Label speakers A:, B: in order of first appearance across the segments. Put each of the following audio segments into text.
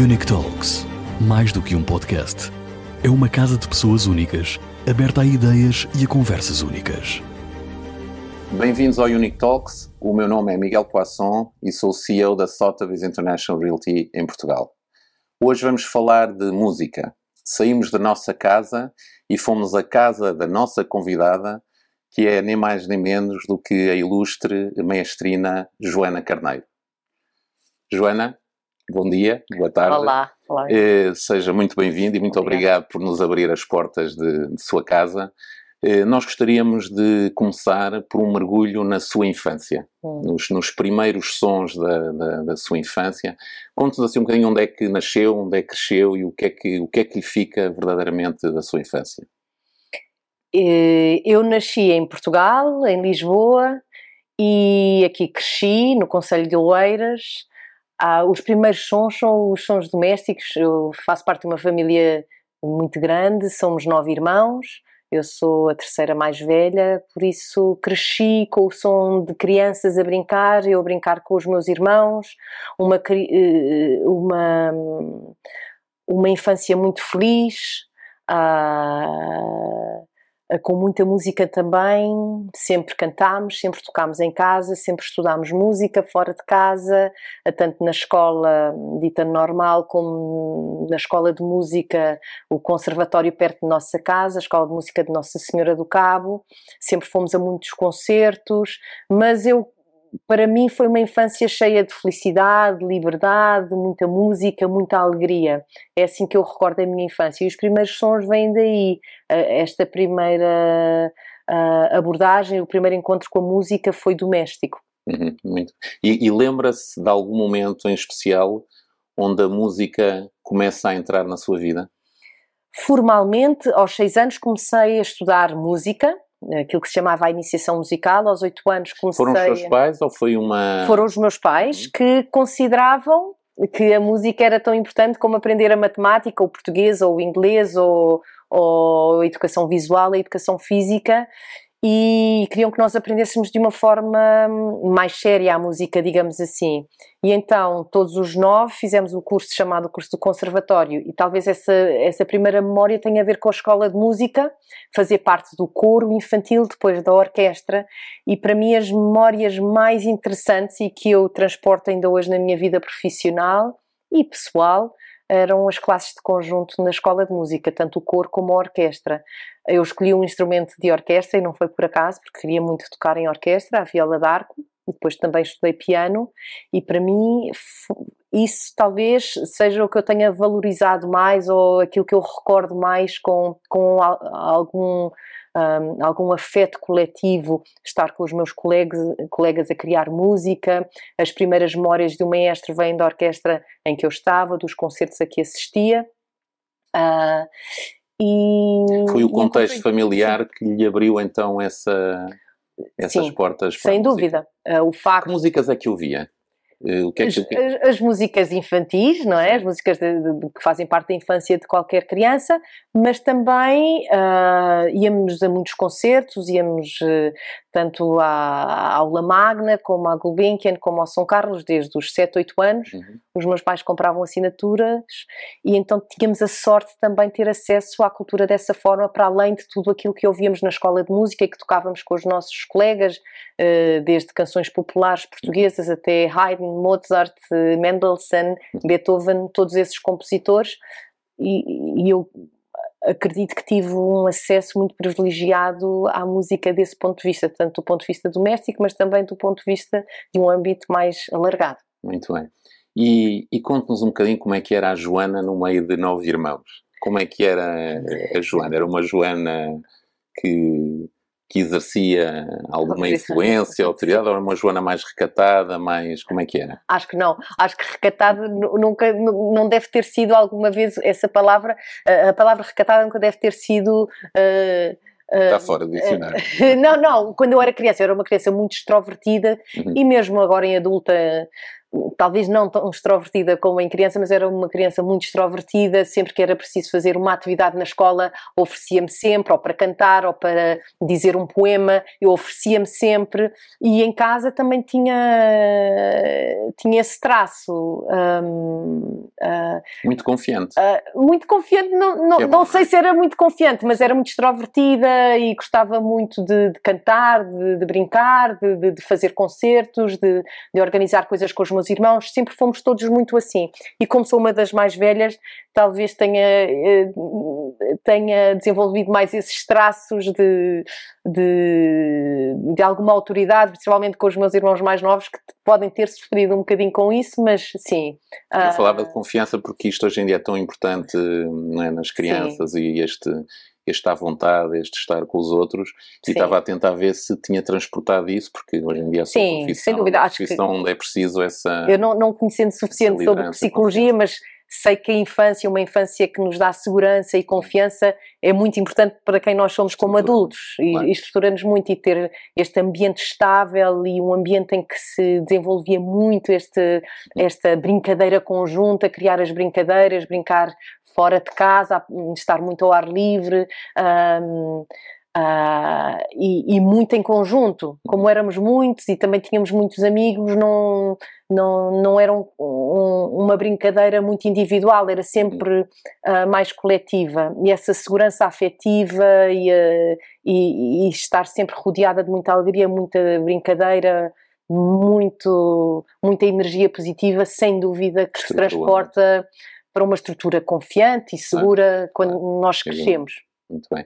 A: Unique Talks. Mais do que um podcast. É uma casa de pessoas únicas, aberta a ideias e a conversas únicas.
B: Bem-vindos ao Unique Talks. O meu nome é Miguel Poisson e sou CEO da Sotheby's International Realty em Portugal. Hoje vamos falar de música. Saímos da nossa casa e fomos à casa da nossa convidada, que é nem mais nem menos do que a ilustre maestrina Joana Carneiro. Joana, bom dia, boa tarde.
C: Olá, olá.
B: Eh, seja muito bem-vindo e muito obrigado. por nos abrir as portas de, de sua casa. Eh, nós gostaríamos de começar por um mergulho na sua infância,
C: Hum.
B: nos, nos primeiros sons da, da, da sua infância. Conte-nos assim um bocadinho onde é que nasceu, onde é que cresceu e o que é que, o que, é que lhe fica verdadeiramente da sua infância.
C: Eh, Eu nasci em Portugal, em Lisboa, e aqui cresci, no Conselho de Oeiras. Ah, os primeiros sons são os sons domésticos. Eu faço parte de uma família muito grande, somos nove irmãos. Eu sou a terceira mais velha, por isso cresci com o som de crianças a brincar, eu a brincar com os meus irmãos, uma, eh, uma, uma infância muito feliz. ah, com muita música também, sempre cantámos, sempre tocámos em casa, sempre estudámos música fora de casa, tanto na escola dita normal como na escola de música, o conservatório perto de nossa casa, a escola de música de Nossa Senhora do Cabo, sempre fomos a muitos concertos, mas eu para mim foi uma infância cheia de felicidade, de liberdade, muita música, muita alegria. É assim que eu recordo a minha infância. E os primeiros sons vêm daí. Esta primeira abordagem, o primeiro encontro com a música foi doméstico.
B: Uhum, muito. E, e lembra-se de algum momento em especial onde a música começa a entrar na sua vida?
C: Formalmente, aos seis anos, comecei a estudar música, aquilo que se chamava a iniciação musical. Aos oito anos comecei.
B: Foram os seus pais ou foi uma.
C: Foram os meus pais
B: Uhum.
C: que consideravam que a música era tão importante como aprender a matemática, o português, ou o inglês, ou, ou a educação visual, a educação física, e queriam que nós aprendêssemos de uma forma mais séria a música, digamos assim. E então, todos os nove fizemos o curso chamado curso do conservatório, e talvez essa, essa primeira memória tenha a ver com a escola de música, fazer parte do coro infantil, depois da orquestra, e para mim as memórias mais interessantes e que eu transporto ainda hoje na minha vida profissional e pessoal eram as classes de conjunto na escola de música, tanto o coro como a orquestra. Eu escolhi um instrumento de orquestra e não foi por acaso, porque queria muito tocar em orquestra, a viola d'arco, depois também estudei piano, e para mim isso talvez seja o que eu tenha valorizado mais ou aquilo que eu recordo mais com, com al- algum um, algum afeto coletivo, estar com os meus colegas, colegas a criar música. As primeiras memórias de um maestro vêm da orquestra em que eu estava, dos concertos a que assistia. Ah, e,
B: Foi o contexto familiar que lhe abriu então essa, essas
C: Sim,
B: portas
C: Sem dúvida. Ah, o facto
B: Que músicas é que ouvia? Eh, O que é
C: as,
B: que,
C: as- as músicas infantis, não é? As músicas de- de- que fazem parte da infância de qualquer criança, mas também ah, íamos a muitos concertos, íamos eh, tanto à, à Aula Magna, como à Gulbenkian, como ao São Carlos, desde os 7, 8 anos.
B: Uhum.
C: Os meus pais compravam assinaturas e então tínhamos a sorte também de ter acesso à cultura dessa forma, para além de tudo aquilo que ouvíamos na escola de música e que tocávamos com os nossos colegas, eh, desde canções populares portuguesas até Haydn, Mozart, Mendelssohn, Beethoven, todos esses compositores, e, e eu acredito que tive um acesso muito privilegiado à música desse ponto de vista, tanto do ponto de vista doméstico, mas também do ponto de vista de um âmbito mais alargado.
B: Muito bem. E, e conte-nos um bocadinho como é que era a Joana no meio de nove irmãos. Como é que era a Joana? Era uma Joana que, que exercia alguma influência, autoridade, ou era uma Joana mais recatada, mais... como é que era?
C: Acho que não. Acho que recatada nu- nunca, nu- não deve ter sido alguma vez essa palavra. A a palavra recatada nunca deve ter sido. eh, eh,
B: Está fora do dicionário.
C: não, não. Quando eu era criança, eu era uma criança muito extrovertida
B: Uhum.
C: e mesmo agora em adulta talvez não tão extrovertida como em criança, mas era uma criança muito extrovertida. Sempre que era preciso fazer uma atividade na escola, oferecia-me sempre, ou para cantar, ou para dizer um poema, eu oferecia-me sempre. E em casa também tinha, tinha esse traço. Um,
B: uh, muito confiante.
C: Uh, muito confiante, não, não, é não sei se era muito confiante, mas era muito extrovertida e gostava muito de, de cantar, de, de brincar, de, de, fazer concertos, de, de organizar coisas com os meus irmãos. Sempre fomos todos muito assim. E como sou uma das mais velhas, talvez tenha, eh, tenha desenvolvido mais esses traços de, de, de alguma autoridade, principalmente com os meus irmãos mais novos, que podem ter sofrido um bocadinho com isso, mas sim.
B: Eu falava de confiança porque isto hoje em dia é tão importante é, nas crianças sim. e este este à vontade, este estar com os outros, Sim. e estava a tentar ver se tinha transportado isso, porque hoje em dia a sua
C: Sim, sem dúvida. Acho
B: que... onde é preciso essa.
C: Eu não, não conhecendo suficiente sobre psicologia, mas sei que a infância, uma infância que nos dá segurança e confiança, é muito importante para quem nós somos como adultos e, claro. estrutura-nos muito e ter este ambiente estável e um ambiente em que se desenvolvia muito este, esta brincadeira conjunta, criar as brincadeiras, brincar fora de casa, estar muito ao ar livre. Um, Uh, e, e, muito em conjunto, como éramos muitos e também tínhamos muitos amigos, não, não, não era um, um, uma brincadeira muito individual, era sempre uh, mais coletiva. E essa segurança afetiva e, uh, e, e, estar sempre rodeada de muita alegria, muita brincadeira, muito, muita energia positiva, sem dúvida que se transporta para uma estrutura confiante e segura quando nós crescemos.
B: Muito bem.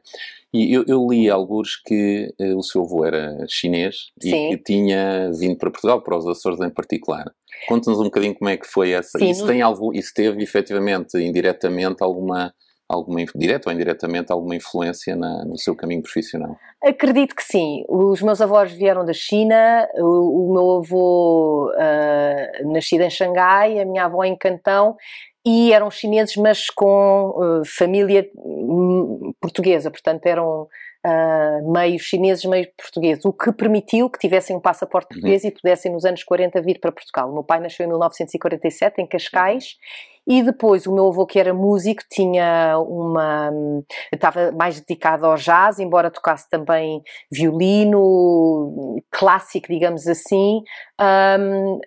B: E eu, eu li alguns que uh, o seu avô era chinês Sim. e que tinha vindo para Portugal, para os Açores em particular. Conta-nos um bocadinho como é que foi essa. Sim, isso, no... tem algo, isso teve efetivamente, indiretamente, alguma alguma, direta ou indiretamente, alguma influência na, no seu caminho profissional?
C: Acredito que sim. Os meus avós vieram da China, o, o meu avô uh, nascido em Xangai, a minha avó em Cantão, e eram chineses, mas com uh, família hum, portuguesa, portanto eram uh, meio chineses, meio portugueses, o que permitiu que tivessem um passaporte uhum. português uhum. e pudessem nos anos 40 vir para Portugal. O meu pai nasceu em 1947 em Cascais. Uhum e depois o meu avô, que era músico, tinha uma. estava mais dedicado ao jazz, embora tocasse também violino clássico, digamos assim. Um,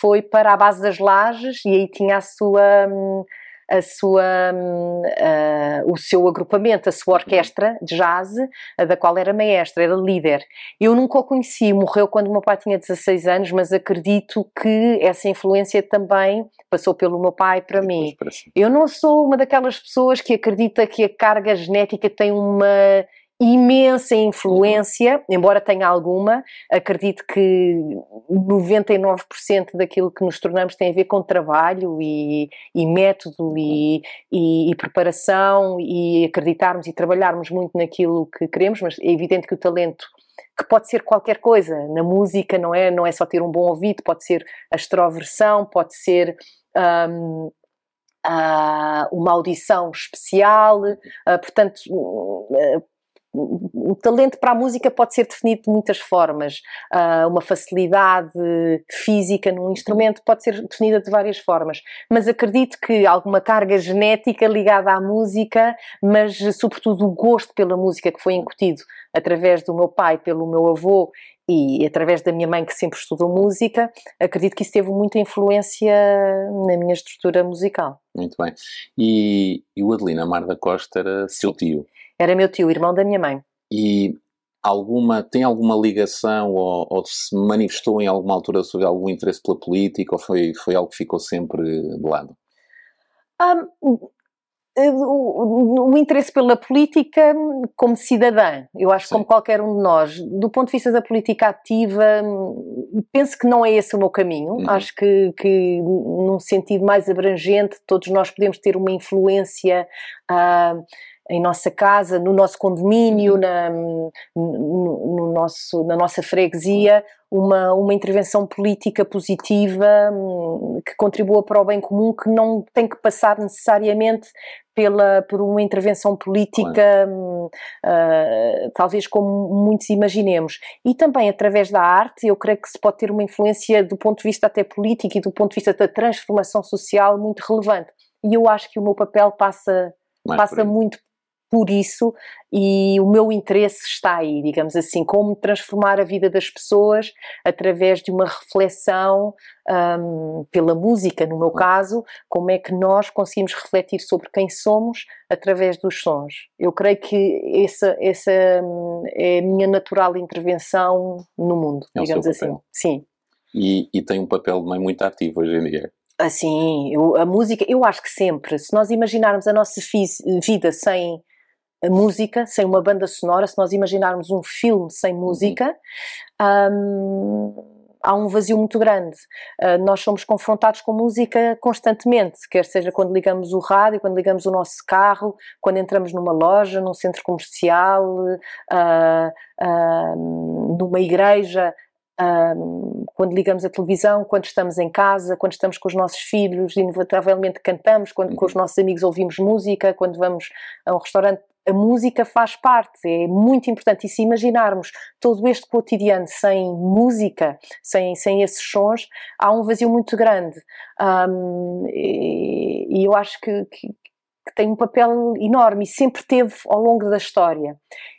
C: foi para a base das lajes e aí tinha a sua. Um, a sua, uh, o seu agrupamento, a sua orquestra de jazz, da qual era maestra, era líder. Eu nunca o conheci, morreu quando o meu pai tinha 16 anos, mas acredito que essa influência também passou pelo meu pai para mim. Eu não sou uma daquelas pessoas que acredita que a carga genética tem uma imensa influência, embora tenha alguma, acredito que 99% daquilo que nos tornamos tem a ver com trabalho e, e método e, e, e, preparação e acreditarmos e trabalharmos muito naquilo que queremos, mas é evidente que o talento que pode ser qualquer coisa, na música não é, não é só ter um bom ouvido, pode ser a extroversão, pode ser um, Uh, uma audição especial, uh, portanto, uh, o talento para a música pode ser definido de muitas formas. Uh, uma facilidade física num instrumento pode ser definida de várias formas. Mas acredito que alguma carga genética ligada à música, mas sobretudo o gosto pela música que foi incutido através do meu pai, pelo meu avô e através da minha mãe que sempre estudou música, acredito que isso teve muita influência na minha estrutura musical.
B: Muito bem. E, e o Adelina Mar da Costa era seu tio?
C: Era meu tio, irmão da minha mãe.
B: E alguma, tem alguma ligação ou, ou, se manifestou em alguma altura sobre algum interesse pela política ou foi, foi algo que ficou sempre de lado?
C: Um, o, o, interesse pela política como cidadã, eu acho que como qualquer um de nós, do ponto de vista da política ativa, penso que não é esse o meu caminho. Uhum. Acho que, que, num sentido mais abrangente, todos nós podemos ter uma influência. Uh, em nossa casa, no nosso condomínio, uhum. na, no, no nosso, na nossa freguesia, uma, uma intervenção política positiva hum, que contribua para o bem comum, que não tem que passar necessariamente pela, por uma intervenção política, claro. uh, talvez como muitos imaginemos. E também através da arte, eu creio que se pode ter uma influência do ponto de vista até político e do ponto de vista da transformação social muito relevante. E eu acho que o meu papel passa, passa muito por isso e o meu interesse está aí, digamos assim, como transformar a vida das pessoas através de uma reflexão um, pela música, no meu caso, como é que nós conseguimos refletir sobre quem somos através dos sons. Eu creio que essa, essa hum, é a minha natural intervenção no mundo, é digamos assim. Sim.
B: E, e tem um papel de mãe muito ativo hoje em dia.
C: Assim, eu, a música, eu acho que sempre, se nós imaginarmos a nossa vida sem música, sem uma banda sonora, se nós imaginarmos um filme sem uhum. música, um, há um vazio muito grande. Uh, nós somos confrontados com música constantemente, quer seja quando ligamos o rádio, quando ligamos o nosso carro, quando entramos numa loja, num centro comercial, uh, uh, numa igreja. quando ligamos a televisão, quando estamos em casa, quando estamos com os nossos filhos, inevitavelmente cantamos, quando com os uhum. nossos amigos ouvimos música, quando vamos a um restaurante a música faz parte, é muito importante. E se imaginarmos todo este cotidiano sem música, sem, sem esses sons, há um vazio muito grande. Um, e, e, eu acho que, que, que, tem um papel enorme e sempre teve ao longo da história.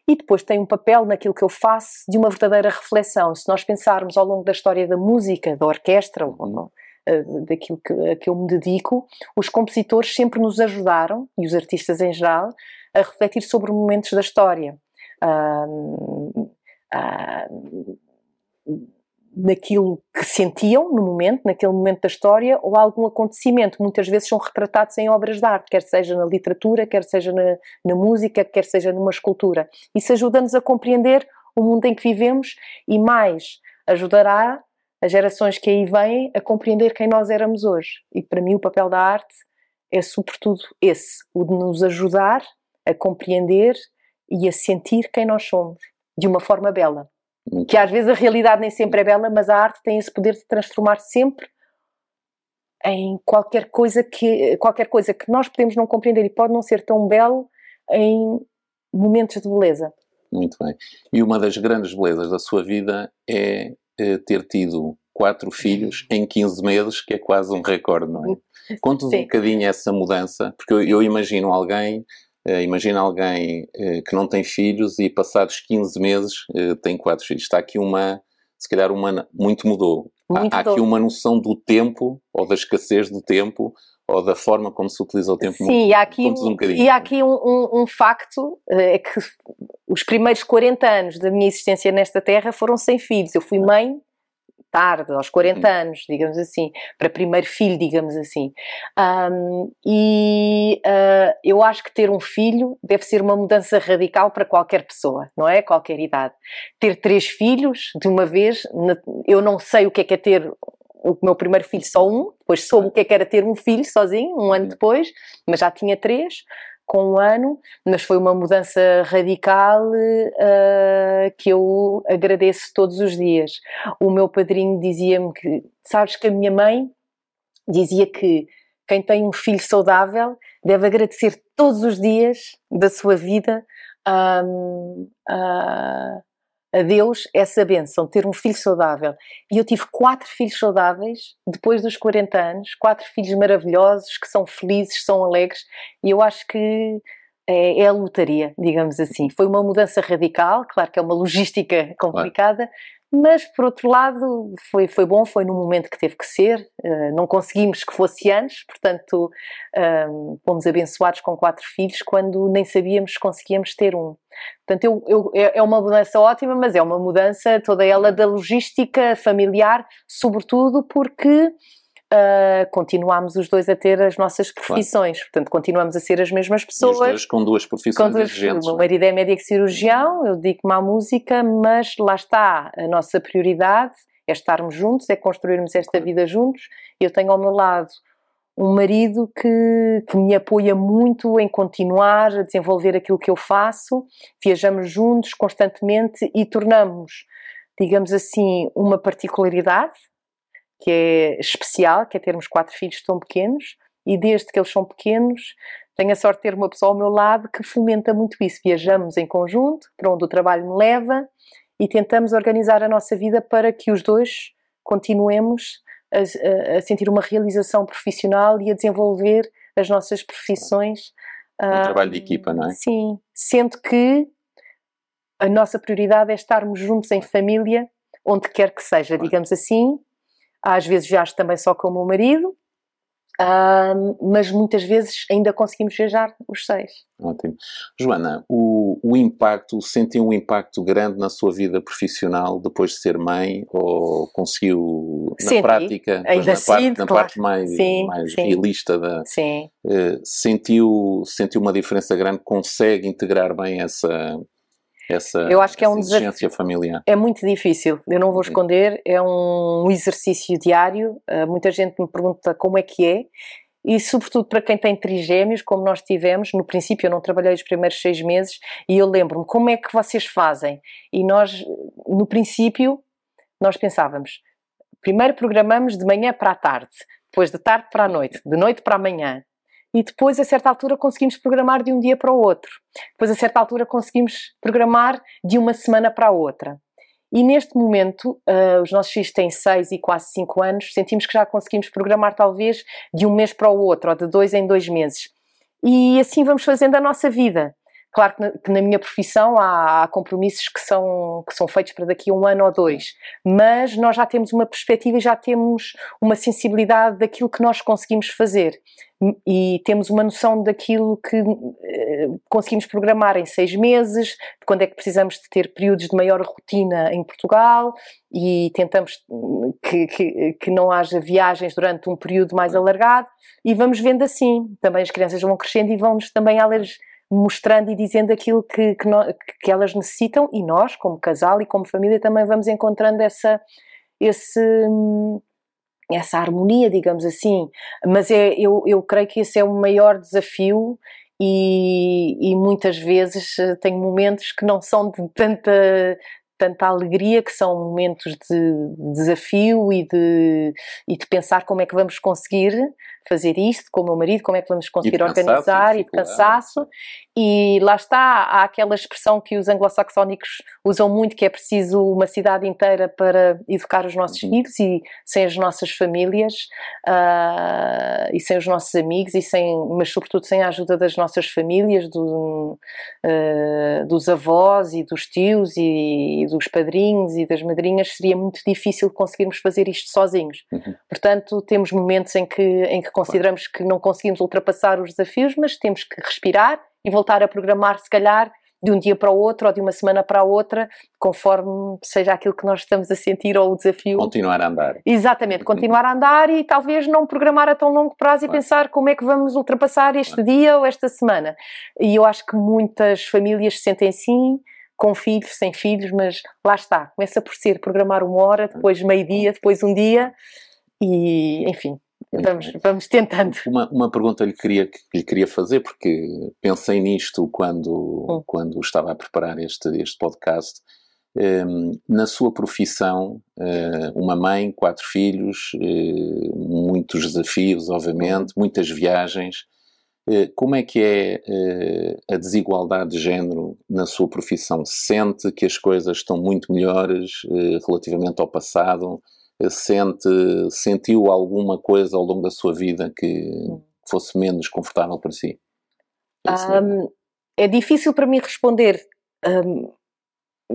C: E depois tem um papel naquilo que eu faço de uma verdadeira reflexão. Se nós pensarmos ao longo da história da música, da orquestra, ou não, eh, daquilo que, a que eu me dedico, os compositores sempre nos ajudaram, e os artistas em geral, a refletir sobre momentos da história. Naquilo que sentiam no momento, naquele momento da história, ou algum acontecimento. Muitas vezes são retratados em obras de arte, quer seja na literatura, quer seja na, na música, quer seja numa escultura. Isso ajuda-nos a compreender o mundo em que vivemos e mais ajudará as gerações que aí vêm a compreender quem nós éramos hoje. E para mim o papel da arte é sobretudo esse, o de nos ajudar a compreender e a sentir quem nós somos, de uma forma bela. Que às vezes a realidade nem sempre é bela, mas a arte tem esse poder de transformar sempre em qualquer coisa que qualquer coisa que nós podemos não compreender e pode não ser tão belo em momentos de beleza.
B: Muito bem. E uma das grandes belezas da sua vida é, é ter tido quatro filhos em 15 meses, que é quase um recorde, não é? Conta-nos um bocadinho essa mudança, porque eu, eu imagino alguém imagina alguém uh, que não tem filhos e passados 15 meses uh, tem quatro filhos. Está aqui uma, se calhar uma, muito mudou. Muito há, há aqui uma noção do tempo, ou da escassez do tempo, ou da forma como se utiliza o tempo.
C: Sim, muito, e há aqui, um, e há aqui um, um, um facto, é que os primeiros 40 anos da minha existência nesta terra foram sem filhos. Eu fui mãe tarde, aos 40 uhum. anos, digamos assim, para primeiro filho, digamos assim. Um, e uh, eu acho que ter um filho deve ser uma mudança radical para qualquer pessoa, não é? Qualquer idade. Ter três filhos de uma vez, eu não sei o que é que é ter o meu primeiro filho só um, depois soube o que é que era ter um filho sozinho, um ano depois, mas já tinha três com um ano, mas foi uma mudança radical uh, que eu agradeço todos os dias. O meu padrinho dizia-me que, sabes que a minha mãe dizia que quem tem um filho saudável deve agradecer todos os dias da sua vida um, uh, a Deus essa benção, ter um filho saudável. E eu tive quatro filhos saudáveis depois dos 40 anos, quatro filhos maravilhosos que são felizes, são alegres, e eu acho que é, é a lotaria, digamos assim. Foi uma mudança radical, claro que é uma logística complicada, claro. Mas, por outro lado, foi, foi bom, foi no momento que teve que ser, uh, não conseguimos que fosse antes, portanto, uh, fomos abençoados com quatro filhos quando nem sabíamos que conseguíamos ter um. Portanto, eu, eu, é, é uma mudança ótima, mas é uma mudança toda ela da logística familiar, sobretudo porque uh, continuamos os dois a ter as nossas profissões, claro. portanto continuamos a ser as mesmas pessoas. E os
B: dois com duas profissões com duas, exigentes.
C: O meu é? marido é médico cirurgião, eu dedico-me à música, mas lá está, a nossa prioridade é estarmos juntos, é construirmos esta vida juntos. Eu tenho ao meu lado um marido que, que, me apoia muito em continuar a desenvolver aquilo que eu faço. Viajamos juntos constantemente e tornamos digamos assim, uma particularidade que é especial, que é termos quatro filhos tão pequenos, e desde que eles são pequenos, tenho a sorte de ter uma pessoa ao meu lado que fomenta muito isso. Viajamos em conjunto, para onde o trabalho me leva, e tentamos organizar a nossa vida para que os dois continuemos a, a sentir uma realização profissional e a desenvolver as nossas profissões.
B: Um uh, trabalho de equipa, não é?
C: Sim, sendo que a nossa prioridade é estarmos juntos em família, onde quer que seja, digamos assim. Às vezes viajo também só com o meu marido, Uh, mas muitas vezes ainda conseguimos viajar os seis.
B: Ótimo. Joana, o, o impacto, sentiu um impacto grande na sua vida profissional depois de ser mãe ou conseguiu, na
C: Senti.
B: prática,
C: ainda
B: na,
C: sinto,
B: parte, na
C: claro.
B: parte mais,
C: sim,
B: mais
C: sim.
B: realista da.
C: Sim.
B: Uh, sentiu, sentiu uma diferença grande? Consegue integrar bem essa. Essa,
C: Eu acho que é um
B: exigência familiar.
C: É muito difícil, eu não vou esconder, é um exercício diário. Uh, muita gente me pergunta como é que é, e sobretudo para quem tem trigêmeos, como nós tivemos, no princípio eu não trabalhei os primeiros seis meses, e eu lembro-me como é que vocês fazem. E nós, no princípio, nós pensávamos, primeiro programamos de manhã para a tarde, depois de tarde para a noite, de noite para a manhã e depois a certa altura conseguimos programar de um dia para o outro. Depois a certa altura conseguimos programar de uma semana para a outra. E neste momento, uh, os nossos filhos têm 6 e quase 5 anos, sentimos que já conseguimos programar talvez de um mês para o outro, ou de dois em dois meses. E assim vamos fazendo a nossa vida. Claro que na, que na minha profissão há, há, compromissos que são, que são feitos para daqui a um ano ou dois, mas nós já temos uma perspectiva e já temos uma sensibilidade daquilo que nós conseguimos fazer e temos uma noção daquilo que eh, conseguimos programar em seis meses, de quando é que precisamos de ter períodos de maior rotina em Portugal e tentamos que, que, que não haja viagens durante um período mais alargado e vamos vendo assim. Também as crianças vão crescendo e vão-nos também elas mostrando e dizendo aquilo que, que, que, elas necessitam e nós, como casal e como família, também vamos encontrando essa, esse, essa harmonia, digamos assim. Mas é, eu, eu creio que esse é o maior desafio e, e muitas vezes eh, tenho momentos que não são de tanta tanta alegria, que são momentos de desafio e de, e de pensar como é que vamos conseguir fazer isto com o meu marido, como é que vamos conseguir
B: e
C: organizar
B: cansaço,
C: e de cansaço. E lá está, há aquela expressão que os anglo-saxónicos usam muito, que é preciso uma cidade inteira para educar os nossos
B: Uhum.
C: filhos e sem as nossas famílias ah, e sem os nossos amigos e sem, mas sobretudo sem a ajuda das nossas famílias, do, ah, dos avós e dos tios e, e dos padrinhos e das madrinhas, seria muito difícil conseguirmos fazer isto sozinhos.
B: Uhum.
C: Portanto, temos momentos em que, em que consideramos que não conseguimos ultrapassar os desafios, mas temos que respirar e voltar a programar, se calhar, de um dia para o outro ou de uma semana para a outra, conforme seja aquilo que nós estamos a sentir ou o desafio.
B: Continuar a andar.
C: Exatamente, continuar a andar e talvez não programar a tão longo prazo e
B: Claro.
C: pensar como é que vamos ultrapassar este
B: Claro.
C: dia ou esta semana. E eu acho que muitas famílias se sentem assim, com filhos, sem filhos, mas lá está, começa por ser programar uma hora, depois meio-dia, depois um dia e, enfim, vamos, vamos tentando.
B: Uma, uma pergunta lhe queria, que lhe queria fazer, porque pensei nisto quando,
C: Hum.
B: quando estava a preparar este, este podcast. Ehm, na sua profissão, eh, uma mãe, quatro filhos, eh, muitos desafios, obviamente, muitas viagens. Eh, como é que é a desigualdade de género na sua profissão? Sente que as coisas estão muito melhores relativamente ao passado? Sente, sentiu alguma coisa ao longo da sua vida que fosse menos confortável para si? Esse-
C: Hum, é difícil para mim responder, hum,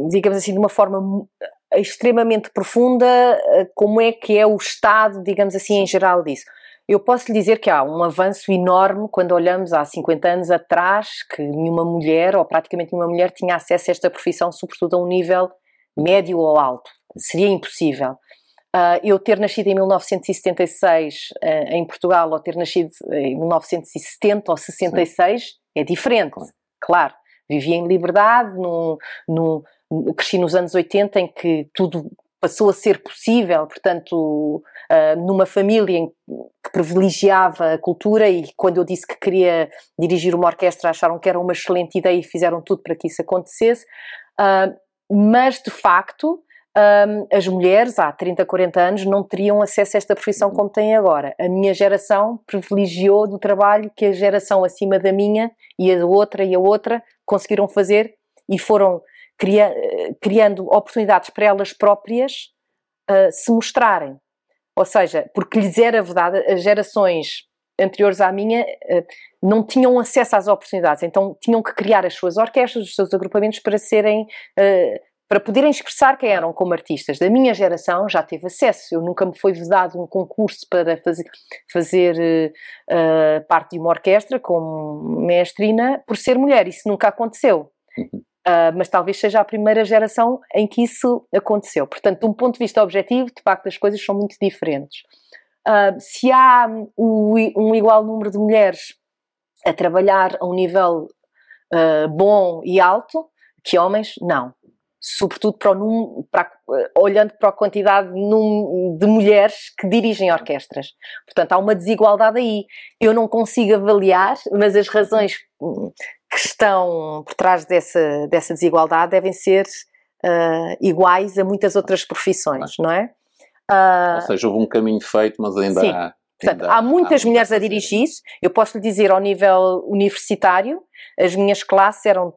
C: digamos assim, de uma forma extremamente profunda, eh, como é que é o estado, digamos assim, em geral disso. Eu posso lhe dizer que há um avanço enorme quando olhamos há 50 anos atrás, que nenhuma mulher, ou praticamente nenhuma mulher, tinha acesso a esta profissão, sobretudo a um nível médio ou alto. Seria impossível. Ah, eu ter nascido em 1976 eh, em Portugal ou ter nascido em 1970 ou 66 é diferente,
B: Claro.
C: claro. Vivi em liberdade, num, num, cresci nos anos 80 em que tudo passou a ser possível, portanto, ah, numa família em que privilegiava a cultura e quando eu disse que queria dirigir uma orquestra acharam que era uma excelente ideia e fizeram tudo para que isso acontecesse. Ah, mas, de facto, um, as mulheres há 30, 40 anos não teriam acesso a esta profissão como têm agora. A minha geração privilegiou do trabalho que a geração acima da minha e a outra e a outra conseguiram fazer e foram cria criando oportunidades para elas próprias uh, se mostrarem. Ou seja, porque lhes era verdade, as gerações anteriores à minha uh, não tinham acesso às oportunidades, então tinham que criar as suas orquestras, os seus agrupamentos para serem uh, para poderem expressar quem eram como artistas. Da minha geração já teve acesso, eu nunca me foi vedado um concurso para fazer, fazer uh, parte de uma orquestra como mestrina por ser mulher, isso nunca aconteceu. Uh, mas talvez seja a primeira geração em que isso aconteceu. Portanto, de um ponto de vista objetivo, de facto, as coisas são muito diferentes. Uh, se há um igual número de mulheres a trabalhar a um nível uh, bom e alto que homens, não sobretudo para o para, olhando para a quantidade de mulheres que dirigem orquestras. Portanto, há uma desigualdade aí. Eu não consigo avaliar, mas as razões que estão por trás dessa, dessa desigualdade devem ser uh, iguais a muitas outras profissões, não é?
B: Uh, Ou seja, houve um caminho feito, mas ainda
C: sim.
B: há.
C: Portanto, há muitas há mulheres a dirigir. Eu posso lhe dizer, ao nível universitário, as minhas classes eram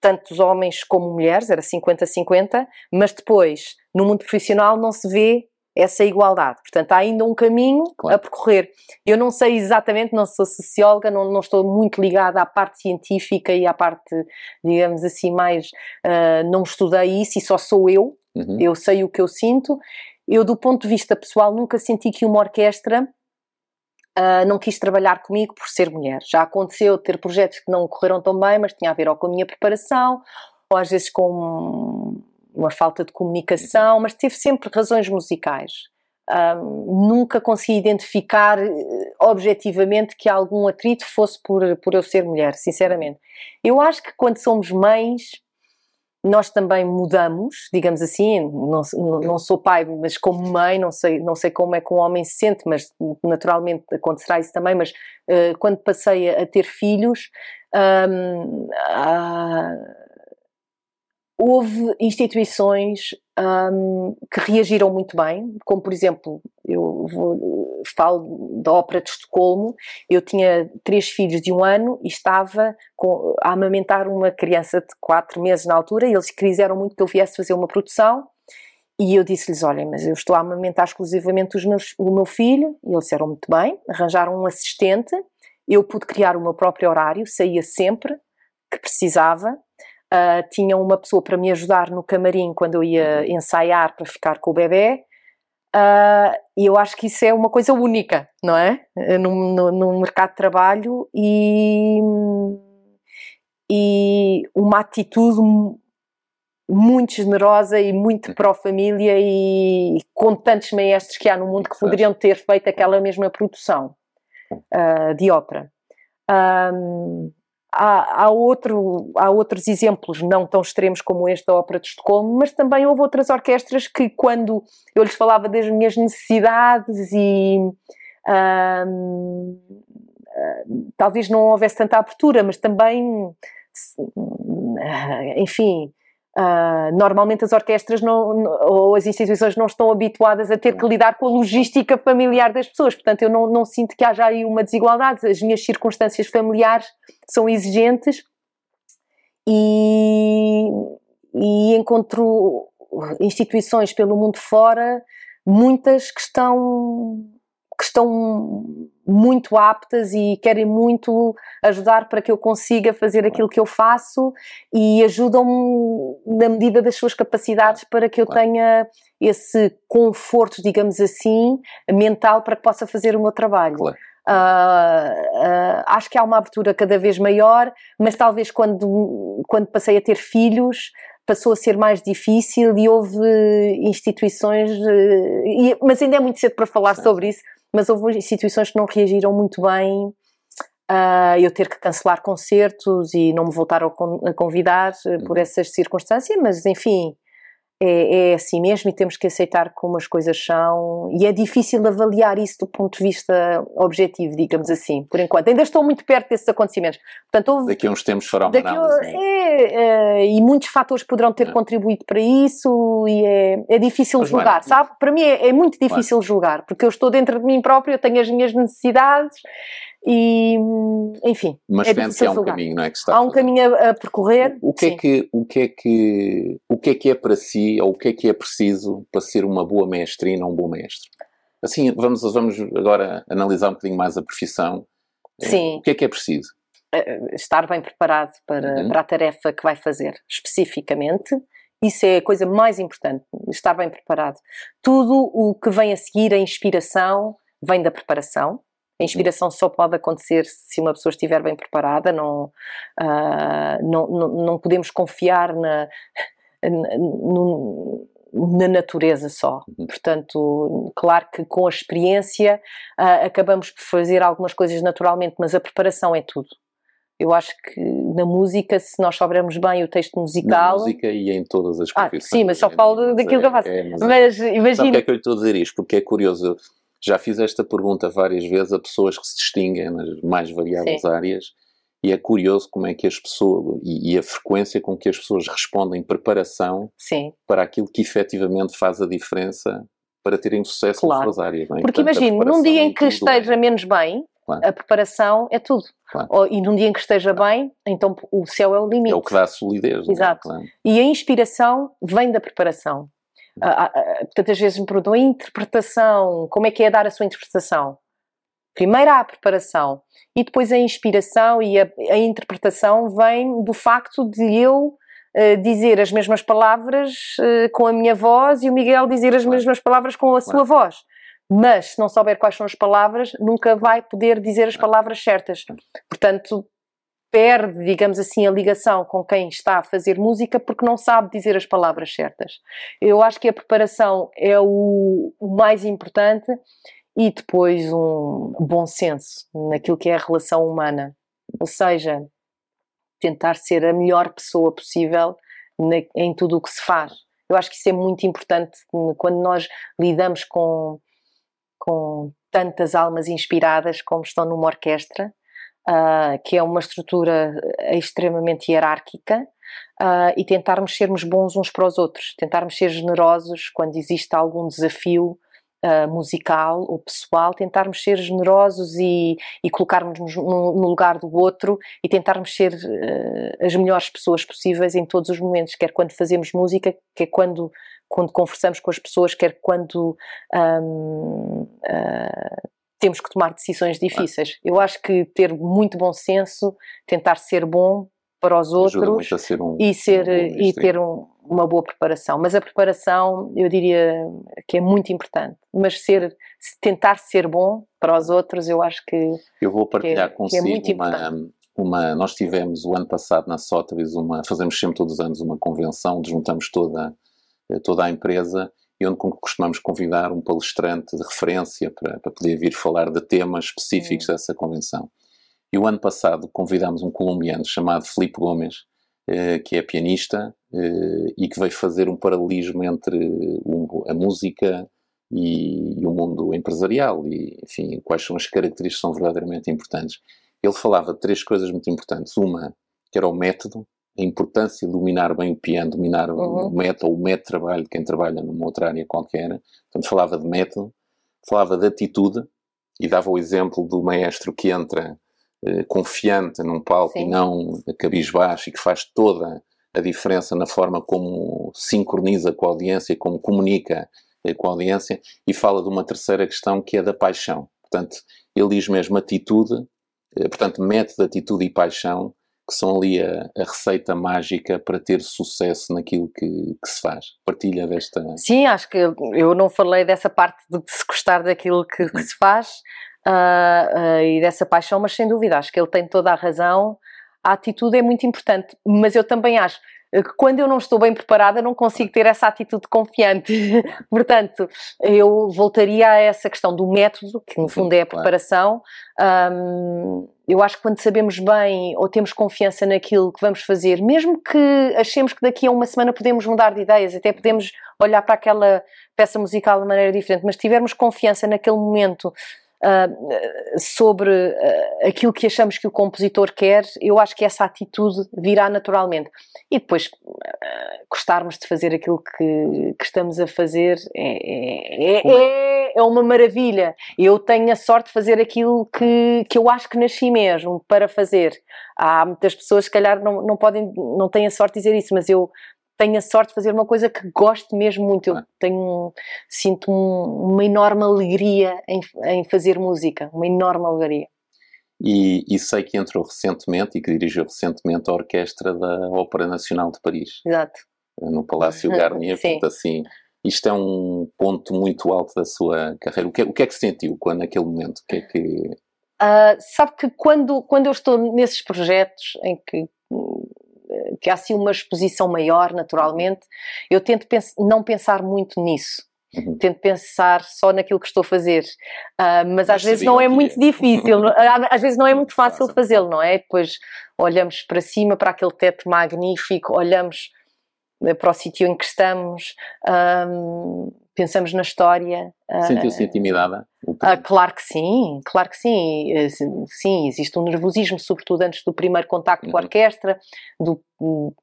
C: tantos homens como mulheres, era 50-50, mas depois, no mundo profissional, não se vê essa igualdade. Portanto, há ainda um caminho claro. a percorrer. Eu não sei exatamente, não sou socióloga, não, não, estou muito ligada à parte científica e à parte, digamos assim, mais. Uh, não estudei isso e só sou eu. Uhum. Eu sei o que eu sinto. Eu, do ponto de vista pessoal, nunca senti que uma orquestra Uh, não quis trabalhar comigo por ser mulher. Já aconteceu ter projetos que não correram tão bem, mas tinha a ver ou com a minha preparação, ou às vezes com uma falta de comunicação, mas teve sempre razões musicais. Uh, nunca consegui identificar uh, objetivamente que algum atrito fosse por, por eu ser mulher, sinceramente. Eu acho que quando somos mães, nós também mudamos, digamos assim, não, não sou pai, mas como mãe, não sei, não sei como é que um homem se sente, mas naturalmente acontecerá isso também, mas uh, quando passei a, a ter filhos, um, uh, houve instituições um, que reagiram muito bem, como por exemplo, eu vou, falo da Ópera de Estocolmo, eu tinha três filhos de um ano e estava com, a amamentar uma criança de quatro meses na altura e eles quiseram muito que eu viesse fazer uma produção e eu disse-lhes, olhem, mas eu estou a amamentar exclusivamente os meus, o meu filho e eles disseram muito bem, arranjaram um assistente, eu pude criar o meu próprio horário, saía sempre que precisava, Uh, tinha uma pessoa para me ajudar no camarim quando eu ia uhum. ensaiar para ficar com o bebê. Uh, e eu acho que isso é uma coisa única, não é? No, no, no mercado de trabalho e, e uma atitude muito generosa e muito pró-família e, e com tantos maestros que há no mundo que poderiam ter feito aquela mesma produção uh, de ópera. Um, Há, há, outro, há outros exemplos não tão extremos como este da Ópera de Estocolmo, mas também houve outras orquestras que, quando eu lhes falava das minhas necessidades e hum, talvez não houvesse tanta abertura, mas também, enfim, Uh, normalmente as orquestras não, ou as instituições não estão habituadas a ter que lidar com a logística familiar das pessoas, portanto eu não, não sinto que haja aí uma desigualdade, as minhas circunstâncias familiares são exigentes e, e encontro instituições pelo mundo fora, muitas que estão que estão muito aptas e querem muito ajudar para que eu consiga fazer aquilo que eu faço e ajudam-me na medida das suas capacidades para que eu tenha esse conforto, digamos assim, mental para que possa fazer o meu trabalho. Claro. Uh, uh, acho que há uma abertura cada vez maior, mas talvez quando, quando passei a ter filhos passou a ser mais difícil e houve instituições, uh, e, mas ainda é muito cedo para falar sobre isso, mas houve instituições que não reagiram muito bem a eu ter que cancelar concertos e não me voltaram a convidar eh, por uhum. essas circunstâncias, mas enfim, é, é, assim mesmo e temos que aceitar como as coisas são e é difícil avaliar isso do ponto de vista objetivo, digamos assim, por enquanto. Ainda estou muito perto desses acontecimentos.
B: Portanto, houve, daqui a uns tempos fará uma análise.
C: É, é, e muitos fatores poderão ter é. contribuído para isso e é, é difícil Mas julgar, sabe? Para mim é, é muito difícil julgar, porque eu estou dentro de mim próprio, eu tenho as minhas necessidades e enfim.
B: Mas é que há um caminho, não é? Que está
C: há um caminho a, a percorrer.
B: O, o que é que o que é que o que é que é para si ou o que é que é preciso para ser uma boa mestrina ou um bom mestre? Assim, vamos vamos agora analisar um bocadinho mais a profissão.
C: É, Sim.
B: O que é que é preciso?
C: Eh, estar bem preparado para, uhum. para a tarefa que vai fazer, especificamente. Isso é a coisa mais importante, estar bem preparado. Tudo o que vem a seguir, a inspiração, vem da preparação a inspiração só pode acontecer se uma pessoa estiver bem preparada, não, uh, não, não, não, podemos confiar na, na, na natureza só. Uhum. Portanto, claro que com a experiência uh, acabamos por fazer algumas coisas naturalmente, mas a preparação é tudo. Eu acho que na música, se nós soubermos bem o texto musical.
B: Na música e em todas as profissões.
C: Ah, sim, mas só falo daquilo é, que eu faço. É, mas, mas imagina.
B: Sabe o que é que eu lhe estou a dizer isto? Porque é curioso. Já fiz esta pergunta várias vezes a pessoas que se distinguem nas mais variadas Sim. áreas e é curioso como é que as pessoas e, e, a frequência com que as pessoas respondem preparação
C: Sim.
B: para aquilo que efetivamente faz a diferença para terem sucesso claro. nas suas áreas.
C: É? Porque imagine, num dia em que esteja é. menos bem, claro. a preparação é tudo. Claro. e num dia em que esteja bem, então o céu é o limite.
B: É o que dá solidez.
C: É? Exato. E a inspiração vem da preparação. Portanto, às vezes me perguntam a interpretação, como é que é dar a sua interpretação? Primeiro há a preparação e depois a inspiração e a, a interpretação vem do facto de eu uh, dizer as mesmas palavras uh, com a minha voz e o Miguel dizer as mesmas palavras com a sua voz. Mas se não souber quais são as palavras, nunca vai poder dizer as palavras certas. Portanto, perde, digamos assim, a ligação com quem está a fazer música porque não sabe dizer as palavras certas. Eu acho que a preparação é o, o mais importante e depois um bom senso naquilo que é a relação humana. Ou seja, tentar ser a melhor pessoa possível na, em tudo o que se faz. Eu acho que isso é muito importante quando nós lidamos com, com tantas almas inspiradas como estão numa orquestra uh, que é uma estrutura eh, extremamente hierárquica, uh, e tentarmos sermos bons uns para os outros, tentarmos ser generosos quando existe algum desafio Uh, musical ou pessoal, tentarmos ser generosos e, e colocarmos-nos no, no, lugar do outro e tentarmos ser uh, as melhores pessoas possíveis em todos os momentos, quer quando fazemos música, quer quando, quando conversamos com as pessoas, quer quando um, uh, temos que tomar decisões difíceis. Eu acho que ter muito bom senso, tentar ser bom para os outros
B: ser um,
C: e ser um e ter um, uma boa preparação. Mas a preparação, eu diria que é muito importante. Mas ser tentar ser bom para os outros, eu acho que
B: eu vou partilhar que é, consigo é uma, uma. Nós tivemos o ano passado na Sotheby's uma, fazemos sempre todos os anos uma convenção, juntamos toda toda a empresa e onde costumamos convidar um palestrante de referência para, para poder vir falar de temas específicos uhum. dessa convenção. E o ano passado convidámos um colombiano chamado Felipe Gomes, eh, que é pianista eh, e que veio fazer um paralelismo entre a música e, e, o mundo empresarial e, enfim, quais são as características que são verdadeiramente importantes. Ele falava de três coisas muito importantes. Uma, que era o método, a importância de dominar bem o piano, dominar uhum. o método, o método de trabalho de quem trabalha numa outra área qualquer. Portanto, falava de método, falava de atitude e dava o exemplo do maestro que entra eh, confiante num palco Sim. e não cabisbaixo e que faz toda a diferença na forma como sincroniza com a audiência, como comunica eh, com a audiência e fala de uma terceira questão que é da paixão. Portanto, ele diz mesmo atitude, eh, portanto, método, atitude e paixão que são ali a, a, receita mágica para ter sucesso naquilo que, que, se faz. Partilha desta.
C: Sim, acho que eu não falei dessa parte de se gostar daquilo que, que se faz uh, uh, e dessa paixão, mas sem dúvida, acho que ele tem toda a razão. A atitude é muito importante, mas eu também acho quando eu não estou bem preparada, não consigo ter essa atitude confiante. Portanto, eu voltaria a essa questão do método, que no fundo é a preparação. Um, eu acho que quando sabemos bem ou temos confiança naquilo que vamos fazer, mesmo que achemos que daqui a uma semana podemos mudar de ideias, até podemos olhar para aquela peça musical de maneira diferente, mas tivermos confiança naquele momento uh, sobre uh, aquilo que achamos que o compositor quer, eu acho que essa atitude virá naturalmente. E depois uh, gostarmos de fazer aquilo que, que estamos a fazer é, é, é, é, uma maravilha. Eu tenho a sorte de fazer aquilo que, que eu acho que nasci mesmo para fazer. Há muitas pessoas, se calhar, não, não podem, não têm a sorte de dizer isso, mas eu tenho a sorte de fazer uma coisa que gosto mesmo muito. Eu tenho, sinto um, uma enorme alegria em, em, fazer música, uma enorme alegria.
B: E, e, sei que entrou recentemente e que dirigiu recentemente a orquestra da Ópera Nacional de Paris.
C: Exato.
B: No Palácio Garnier, portanto assim, isto é um ponto muito alto da sua carreira. O que, o que é que sentiu quando naquele momento? O que é que...
C: Uh, sabe que quando, quando eu estou nesses projetos em que que há assim uma exposição maior, naturalmente, eu tento pens não pensar muito nisso. Uhum. Tento pensar só naquilo que estou a fazer, uh, mas, mas, às vezes não é muito é. difícil, às vezes não é muito fácil fazê-lo, não é? Depois olhamos para cima, para aquele teto magnífico, olhamos para o sítio em que estamos, um, pensamos na história.
B: Ah, Sentiu-se intimidada?
C: Uh, claro que sim, claro que sim. Eh, sim, existe um nervosismo, sobretudo antes do primeiro contacto uhum. com a uhum. orquestra, do,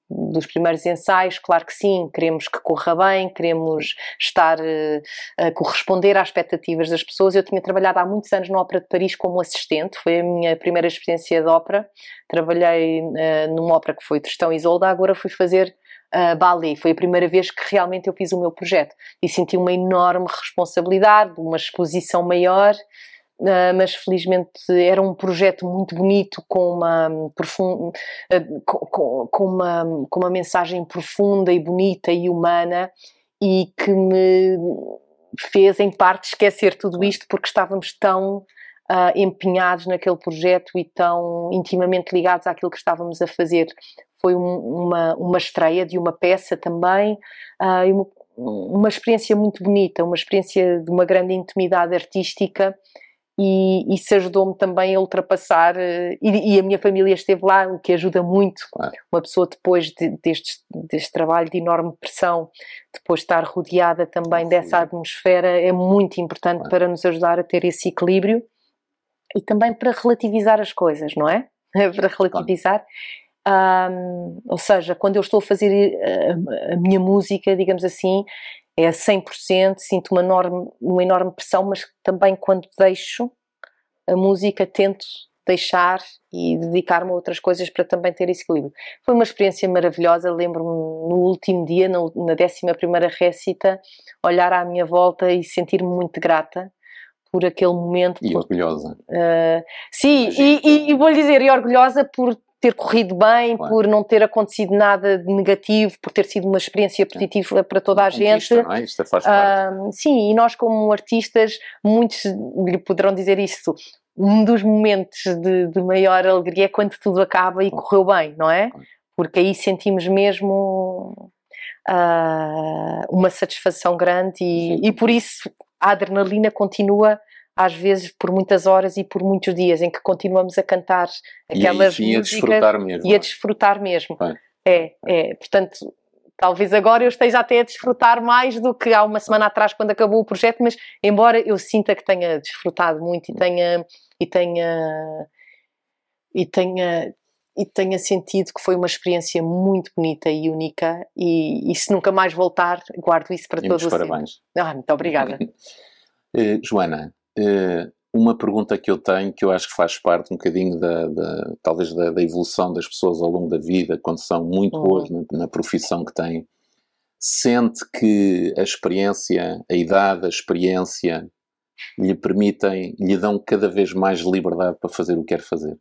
C: dos primeiros ensaios, claro que sim. Queremos que corra bem, queremos estar uh, a corresponder às expectativas das pessoas. Eu tinha trabalhado há muitos anos na Ópera de Paris como assistente, foi a minha primeira experiência de ópera. Trabalhei numa ópera que foi Tristão e Isolda, agora fui fazer uh, ballet. Foi a primeira vez que realmente eu fiz o meu projeto e senti uma enorme responsabilidade, uma exposição maior. Uh, mas felizmente era um projeto muito bonito com uma, profund... Uh, com, com, uma, com uma mensagem profunda e bonita e humana e que me fez em parte esquecer tudo isto porque estávamos tão uh, empenhados naquele projeto e tão intimamente ligados àquilo que estávamos a fazer. Foi um, uma, uma estreia de uma peça também uh, uma, uma experiência muito bonita, uma experiência de uma grande intimidade artística e isso ajudou-me também a ultrapassar e, e, a minha família esteve lá, o que ajuda muito claro. uma pessoa depois de, deste, deste trabalho de enorme pressão, depois de estar rodeada também dessa atmosfera é muito importante claro. para nos ajudar a ter esse equilíbrio e também para relativizar as coisas, não é? para relativizar. Um, ou seja, quando eu estou a fazer a, eh, a minha música, digamos assim, é a 100%, sinto uma enorme, uma enorme pressão, mas também quando deixo a música, tento deixar e dedicar-me a outras coisas para também ter esse equilíbrio. Foi uma experiência maravilhosa, lembro-me no último dia, na, na 11 primeira récita, olhar à minha volta e sentir-me muito grata por aquele momento.
B: E
C: por,
B: orgulhosa.
C: Uh, sim, e, e, e vou-lhe dizer, e orgulhosa por ter corrido bem, claro. por não ter acontecido nada de negativo, por ter sido uma experiência positiva para toda a gente.
B: Não é? Isto faz parte.
C: Uh, sim, e nós como artistas, muitos lhe poderão dizer isto, um dos momentos de, de maior alegria é quando tudo acaba e correu bem, não é? Porque aí sentimos mesmo uh, uma satisfação grande e, e por isso a adrenalina continua às vezes por muitas horas e por muitos dias em que continuamos a cantar aquelas
B: e,
C: e
B: músicas a mesmo,
C: e a é? desfrutar mesmo. É, é, portanto, talvez agora eu esteja até a desfrutar mais do que há uma semana atrás quando acabou o projeto, mas embora eu sinta que tenha desfrutado muito e tenha e tenha e tenha e tenha sentido que foi uma experiência muito bonita e única e, e se nunca mais voltar, guardo isso para todos os
B: parabéns.
C: Ah, muito obrigada.
B: uh, Joana, uma pergunta que eu tenho, que eu acho que faz parte um bocadinho da, da talvez da, da, evolução das pessoas ao longo da vida, quando são muito boas na, na profissão que têm, sente que a experiência, a idade, a experiência lhe permitem, lhe dão cada vez mais liberdade para fazer o que quer fazer?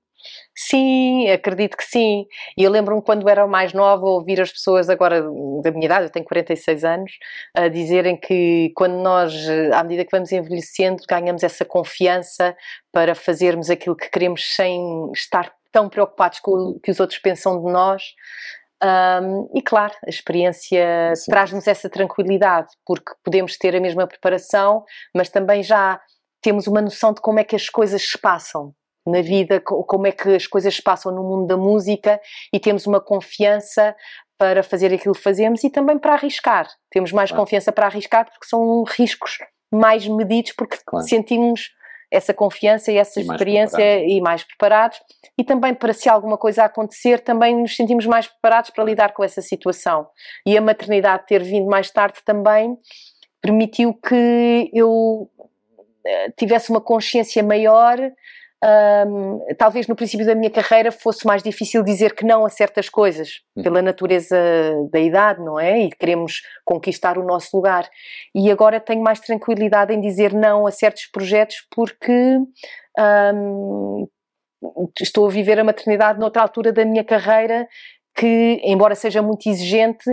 C: Sim, acredito que sim. E eu lembro-me quando era mais nova ouvir as pessoas agora da minha idade, eu tenho 46 anos, a dizerem que quando nós, à medida que vamos envelhecendo, ganhamos essa confiança para fazermos aquilo que queremos sem estar tão preocupados com o que os outros pensam de nós. Um, e claro, a experiência traz-nos essa tranquilidade, porque podemos ter a mesma preparação, mas também já temos uma noção de como é que as coisas se passam na vida, como é que as coisas se passam no mundo da música e temos uma confiança para fazer aquilo que fazemos e também para arriscar. Temos mais claro. confiança para arriscar porque são riscos mais medidos, porque claro. sentimos essa confiança e essa e experiência mais e mais preparados. E também para se alguma coisa acontecer, também nos sentimos mais preparados para lidar com essa situação. E a maternidade ter vindo mais tarde também permitiu que eu eh, tivesse uma consciência maior um, talvez no princípio da minha carreira fosse mais difícil dizer que não a certas coisas, uhum. pela natureza da idade, não é? E queremos conquistar o nosso lugar. E agora tenho mais tranquilidade em dizer não a certos projetos porque um, estou a viver a maternidade noutra altura da minha carreira que, embora seja muito exigente,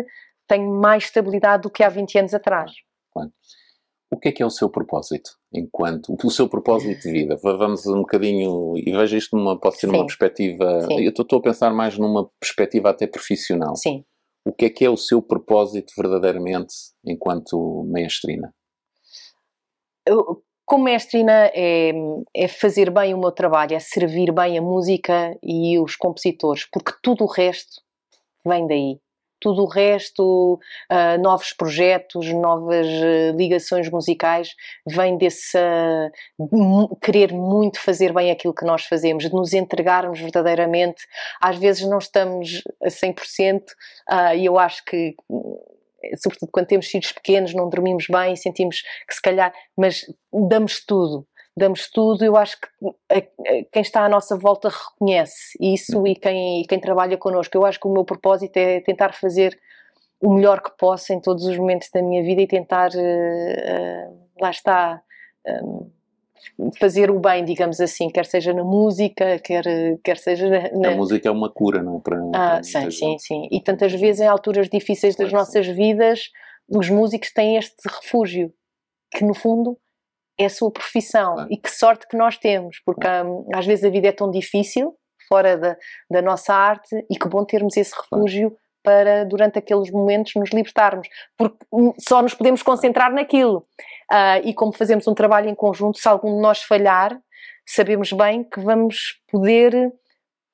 C: tenho mais estabilidade do que há 20 anos atrás.
B: Claro o que é que é o seu propósito enquanto o seu propósito de vida? Vamos um bocadinho e veja isto numa pode ser numa perspectiva Sim. eu estou a pensar mais numa perspectiva até profissional.
C: Sim.
B: o que é que é o seu propósito verdadeiramente enquanto maestrina?
C: Eu, como maestrina é, é fazer bem o meu trabalho é servir bem a música e os compositores porque tudo o resto vem daí tudo o resto, uh, novos projetos, novas uh, ligações musicais, vem desse uh, querer muito fazer bem aquilo que nós fazemos, de nos entregarmos verdadeiramente. Às vezes não estamos a 100%, uh, e eu acho que sobretudo quando temos filhos pequenos, não dormimos bem, sentimos que se calhar, mas damos tudo damos tudo, eu acho que quem está à nossa volta reconhece isso uhum. e quem, quem trabalha connosco. Eu acho que o meu propósito é tentar fazer o melhor que possa em todos os momentos da minha vida e tentar, uh, uh, lá está, um, fazer o bem, digamos assim, quer seja na música, quer, quer seja na, na...
B: A música é uma cura, não? Para,
C: ah, para sim, sim, sim. E tantas vezes em alturas difíceis das nossas vidas, os músicos têm este refúgio, que no fundo é a sua profissão. Claro. E que sorte que nós temos, porque hum, às vezes a vida é tão difícil, fora da, da nossa arte, e que bom termos esse refúgio claro. para, durante aqueles momentos, nos libertarmos. Porque hum, só nos podemos concentrar naquilo. Uh, e como fazemos um trabalho em conjunto, se algum de nós falhar, sabemos bem que vamos poder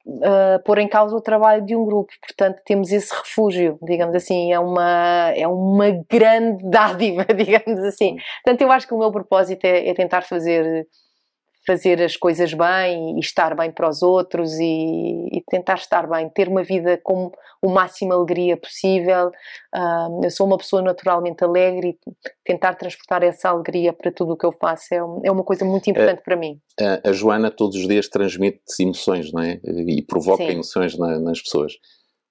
C: uh, pôr em causa o trabalho de um grupo. Portanto, temos esse refúgio, digamos assim, é uma, é uma grande dádiva, digamos assim. Portanto, eu acho que o meu propósito é, é tentar fazer fazer as coisas bem e estar bem para os outros e, e tentar estar bem, ter uma vida com o máximo alegria possível. Uh, eu sou uma pessoa naturalmente alegre e tentar transportar essa alegria para tudo o que eu faço é, é uma coisa muito importante para mim.
B: A, a, Joana todos os dias transmite emoções, não é? E provoca Sim. emoções na, nas pessoas.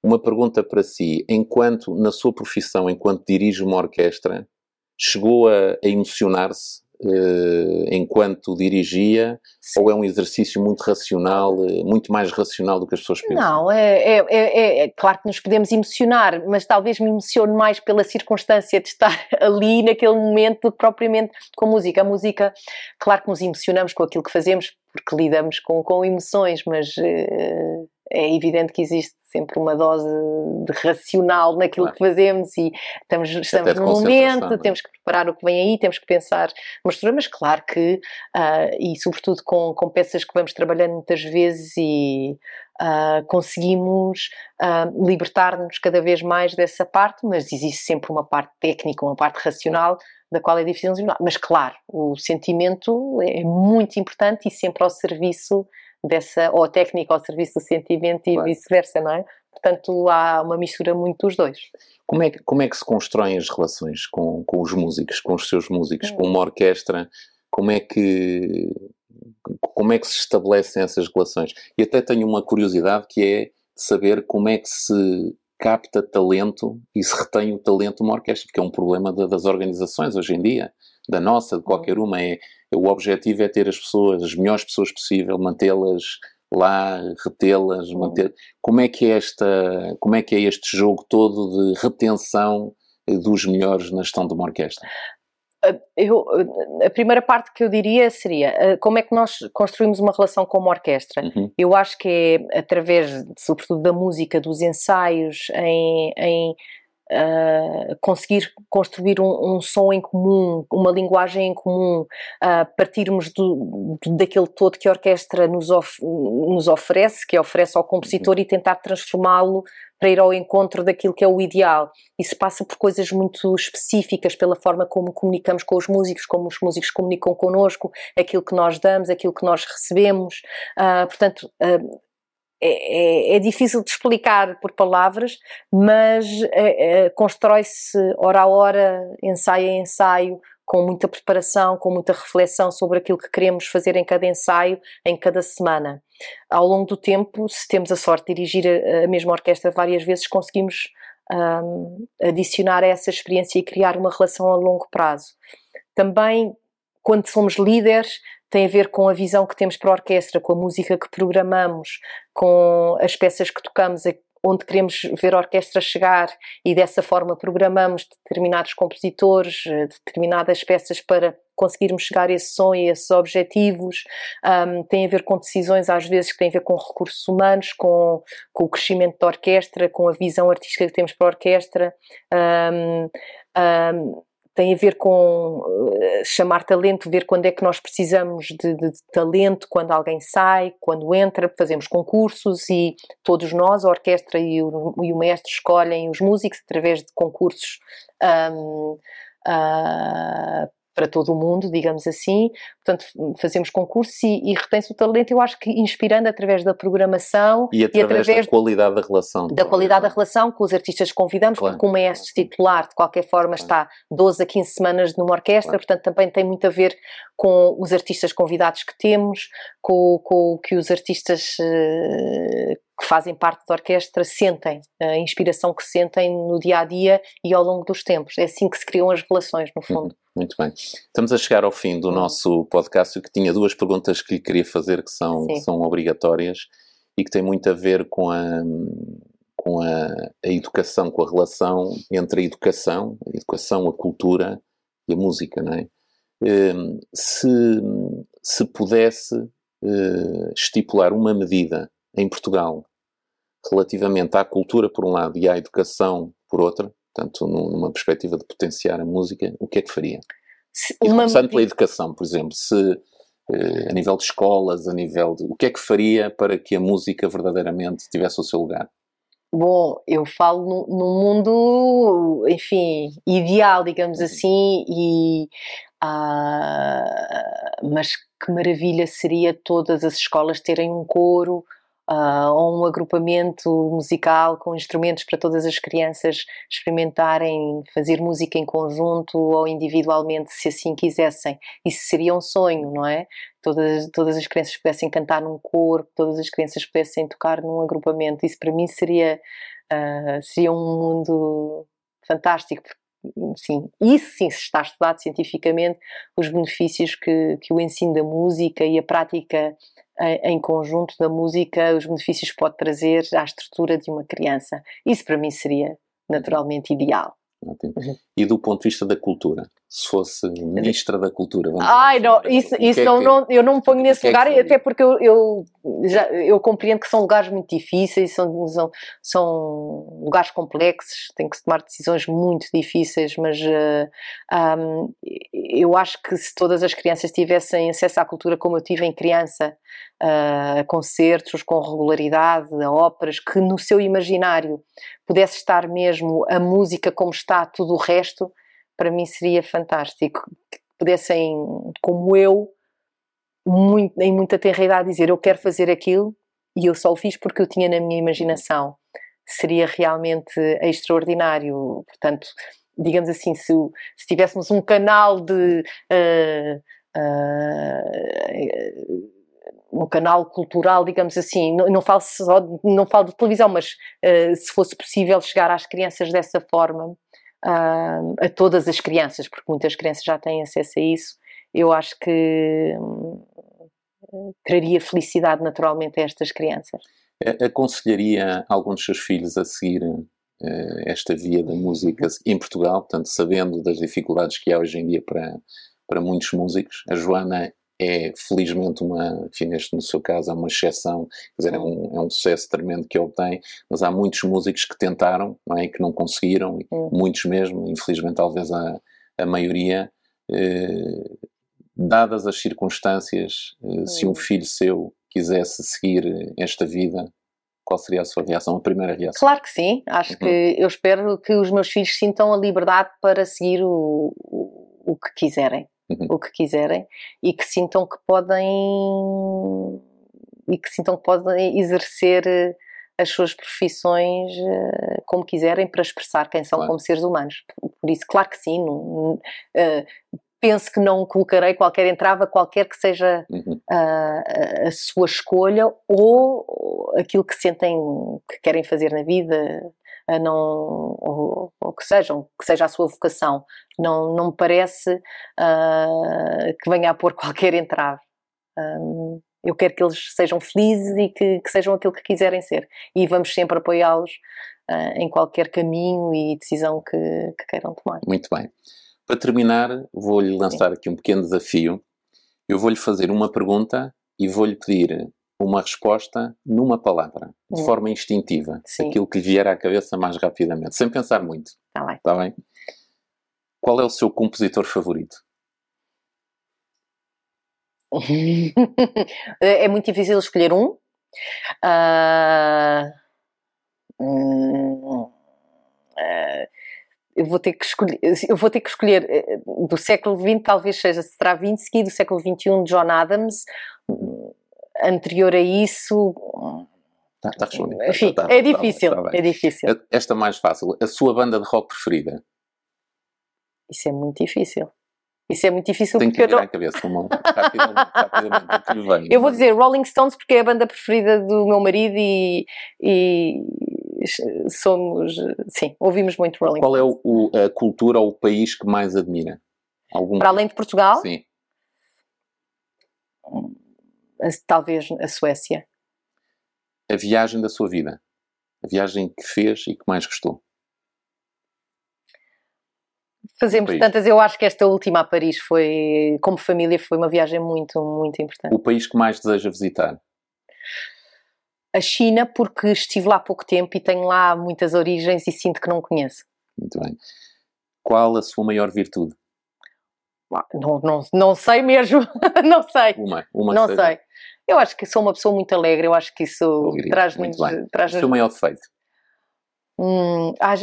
B: Uma pergunta para si, enquanto na sua profissão, enquanto dirige uma orquestra, chegou a, a emocionar-se enquanto dirigia, Sim. ou é um exercício muito racional, uh, muito mais racional do que as pessoas pensam?
C: Não, é, é, é, é, claro que nos podemos emocionar, mas talvez me emocione mais pela circunstância de estar ali naquele momento do que propriamente com a música. A música, claro que nos emocionamos com aquilo que fazemos, porque lidamos com, com emoções, mas uh, é evidente que existe sempre uma dose de racional naquilo claro. que fazemos e estamos, estamos no momento, é? temos que preparar o que vem aí, temos que pensar mistura, mas claro que, uh, e sobretudo com, com peças que vamos trabalhando muitas vezes e uh, conseguimos uh, libertar-nos cada vez mais dessa parte, mas existe sempre uma parte técnica, uma parte racional da qual é difícil mas claro, o sentimento é muito importante e sempre ao serviço dessa, ou a técnica ao serviço do sentimento e claro. vice-versa, não é? Portanto, há uma mistura muito dos dois.
B: Como é, que, como é que se constroem as relações com, com os músicos, com os seus músicos, hum. com uma orquestra? Como é que como é que se estabelecem essas relações? E até tenho uma curiosidade que é saber como é que se capta talento e se retém o talento numa orquestra, porque é um problema das organizações hoje em dia, da nossa, de qualquer hum. uma, é o objetivo é ter as pessoas, as melhores pessoas possível, mantê-las lá, retê-las, uhum. manter. Como é que é esta, como é que é este jogo todo de retenção dos melhores na gestão de uma orquestra?
C: eu, a primeira parte que eu diria seria como é que nós construímos uma relação com uma orquestra. Uhum. Eu acho que é através, sobretudo, da música, dos ensaios, em, em Uh, conseguir construir um, um, som em comum, uma linguagem em comum, uh, partirmos do, daquele todo que a orquestra nos, of, nos oferece, que oferece ao compositor, uhum. e tentar transformá-lo para ir ao encontro daquilo que é o ideal. Isso passa por coisas muito específicas, pela forma como comunicamos com os músicos, como os músicos comunicam connosco, aquilo que nós damos, aquilo que nós recebemos. Uh, portanto, é, é, é, difícil de explicar por palavras, mas é, é, constrói-se hora a hora, ensaio a ensaio, com muita preparação, com muita reflexão sobre aquilo que queremos fazer em cada ensaio, em cada semana. Ao longo do tempo, se temos a sorte de dirigir a, a mesma orquestra várias vezes, conseguimos um, adicionar essa experiência e criar uma relação a longo prazo. Também, quando somos líderes, tem a ver com a visão que temos para a orquestra, com a música que programamos, com as peças que tocamos, onde queremos ver a orquestra chegar e dessa forma programamos determinados compositores, determinadas peças para conseguirmos chegar a esse som e a esses objetivos. Um, tem a ver com decisões, às vezes, que têm a ver com recursos humanos, com, com o crescimento da orquestra, com a visão artística que temos para a orquestra. Um, um, tem a ver com uh, chamar talento, ver quando é que nós precisamos de, de, de, talento, quando alguém sai, quando entra, fazemos concursos e todos nós, a orquestra e o, e o mestre, escolhem os músicos através de concursos um, uh, ah, para todo o mundo, digamos assim. Portanto, fazemos concursos e, e retém-se o talento, eu acho que inspirando através da programação
B: e através, e através da qualidade da relação.
C: Da qualidade da relação com os artistas que convidamos, claro. porque o maestro titular, de qualquer forma, claro. está 12 a 15 semanas numa orquestra, claro. portanto, também tem muito a ver com os artistas convidados que temos, com, o que os artistas uh, que fazem parte da orquestra sentem, a inspiração que sentem no dia a dia e ao longo dos tempos. É assim que se criam as relações, no fundo.
B: Uhum. Muito bem. Estamos a chegar ao fim do nosso podcast, que tinha duas perguntas que lhe queria fazer que são, são obrigatórias e que têm muito a ver com a, com a, a, educação, com a relação entre a educação, a educação, a cultura e a música, não é? Um, se, se pudesse uh, estipular uma medida em Portugal relativamente à cultura por um lado e à educação por outra, portanto numa perspectiva de potenciar a música, o que é que faria? Se, e começando pela educação, por exemplo, se uh, a nível de escolas, a nível de... o que é que faria para que a música verdadeiramente tivesse o seu lugar?
C: Bom, eu falo num mundo, enfim, ideal, digamos uhum. assim, e ah, mas que maravilha seria todas as escolas terem um coro uh, ou um agrupamento musical com instrumentos para todas as crianças experimentarem fazer música em conjunto ou individualmente, se assim quisessem. Isso seria um sonho, não é? Todas, todas as crianças pudessem cantar num coro, todas as crianças pudessem tocar num agrupamento. Isso para mim seria, uh, seria um mundo fantástico, sim, isso sim está estudado cientificamente, os benefícios que, que o ensino da música e a prática em, conjunto da música, os benefícios que pode trazer à estrutura de uma criança. Isso para mim seria naturalmente ideal.
B: Ótimo. E do ponto de vista da cultura? Se fosse ministra da cultura,
C: vamos Ai, não, isso, isso é não, que, não, eu não me ponho nesse é lugar, até porque eu, eu, já, eu compreendo que são lugares muito difíceis, são, são, são lugares complexos, tem que se tomar decisões muito difíceis, mas uh, eh, um, eu acho que se todas as crianças tivessem acesso à cultura como eu tive em criança, a concertos com regularidade, a óperas, que no seu imaginário pudesse estar mesmo a música como está tudo o resto, para mim seria fantástico. Que pudessem, como eu, muito, em muita tenra idade, dizer eu quero fazer aquilo e eu só o fiz porque eu tinha na minha imaginação. Seria realmente extraordinário. Portanto, digamos assim, se, se tivéssemos um canal de. Uh, uh, um canal cultural, digamos assim, não, não falo só, não falo de televisão, mas uh, se fosse possível chegar às crianças dessa forma, uh, a todas as crianças, porque muitas crianças já têm acesso a isso, eu acho que um, traria felicidade naturalmente a estas crianças.
B: Aconselharia alguns dos seus filhos a seguir uh, esta via da música em Portugal, portanto, sabendo das dificuldades que há hoje em dia para, para muitos músicos. A Joana é felizmente uma, enfim, neste no seu caso, é uma exceção, quer dizer, é um, é um sucesso tremendo que obtém, mas há muitos músicos que tentaram não é, e que não conseguiram, muitos mesmo, infelizmente talvez a, a maioria, eh, dadas as circunstâncias, eh, se um filho seu quisesse seguir esta vida, qual seria a sua reação, a primeira reação?
C: Claro que sim, acho uhum. que eu espero que os meus filhos sintam a liberdade para seguir o, o, o que quiserem uhum. o que quiserem e que sintam que podem e que sintam que podem exercer eh, as suas profissões uh, como quiserem para expressar quem são claro. como seres humanos. Por isso, claro que sim, não, uh, penso que não colocarei qualquer entrava, qualquer que seja uhum. uh, a sua escolha ou aquilo que sentem que querem fazer na vida, não, ou, ou, que sejam, que seja a sua vocação. Não, não me parece uh, que venha a pôr qualquer entrave. Um, eu quero que eles sejam felizes e que, que, sejam aquilo que quiserem ser. E vamos sempre apoiá-los uh, em qualquer caminho e decisão que, que, queiram tomar.
B: Muito bem. Para terminar, vou-lhe lançar Sim. aqui um pequeno desafio. Eu vou-lhe fazer uma pergunta e vou-lhe pedir uma resposta numa palavra, de hum. forma instintiva, Sim. aquilo que lhe vier à cabeça mais rapidamente, sem pensar muito.
C: Está bem.
B: Está bem? Qual é o seu compositor favorito?
C: é muito difícil escolher um. Uh, uh, eu vou ter que escolher, eu vou ter que escolher eh, do século XX, talvez seja Stravinsky, do século XXI, John Adams, anterior a isso.
B: Tá, tá respondido.
C: Enfim, tá, tá é difícil. Tá é difícil.
B: Esta mais fácil. A sua banda de rock preferida?
C: Isso é muito difícil. Isso é muito difícil
B: Tem que vir não... à cabeça, uma, rapidamente,
C: Eu vou dizer Rolling Stones porque é a banda preferida do meu marido e, e somos, sim, ouvimos muito Rolling
B: Qual
C: Stones.
B: Qual é o, a cultura ou o país que mais admira?
C: Algum... Para além de Portugal?
B: Sim
C: talvez a Suécia.
B: A viagem da sua vida. A viagem que fez e que mais gostou.
C: Fazemos tantas, eu acho que esta última a Paris foi, como família, foi uma viagem muito, muito importante.
B: O país que mais deseja visitar?
C: A China, porque estive lá há pouco tempo e tenho lá muitas origens e sinto que não conheço.
B: Muito bem. Qual a sua maior virtude?
C: Não, não, não sei mesmo, não sei.
B: Uma, uma
C: não sei. Eu acho que sou uma pessoa muito alegre, eu acho que isso traz muito. Traz...
B: O seu maior defeito?
C: Hum, ah,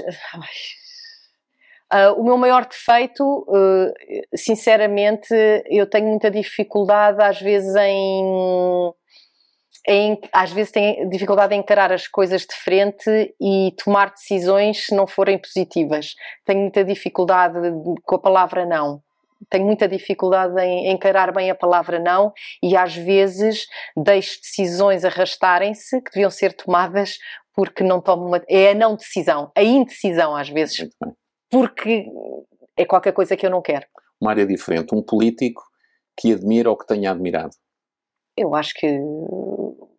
C: uh, o meu maior defeito, uh, sinceramente, eu tenho muita dificuldade às vezes em, em. Às vezes tenho dificuldade em encarar as coisas de frente e tomar decisões se não forem positivas. Tenho muita dificuldade com a palavra não tenho muita dificuldade em encarar bem a palavra não e às vezes deixo decisões arrastarem-se que deviam ser tomadas porque não tomo uma. É a não decisão, a indecisão às vezes, porque é qualquer coisa que eu não quero.
B: Uma área diferente, um político que admira ou que tenha admirado?
C: Eu acho que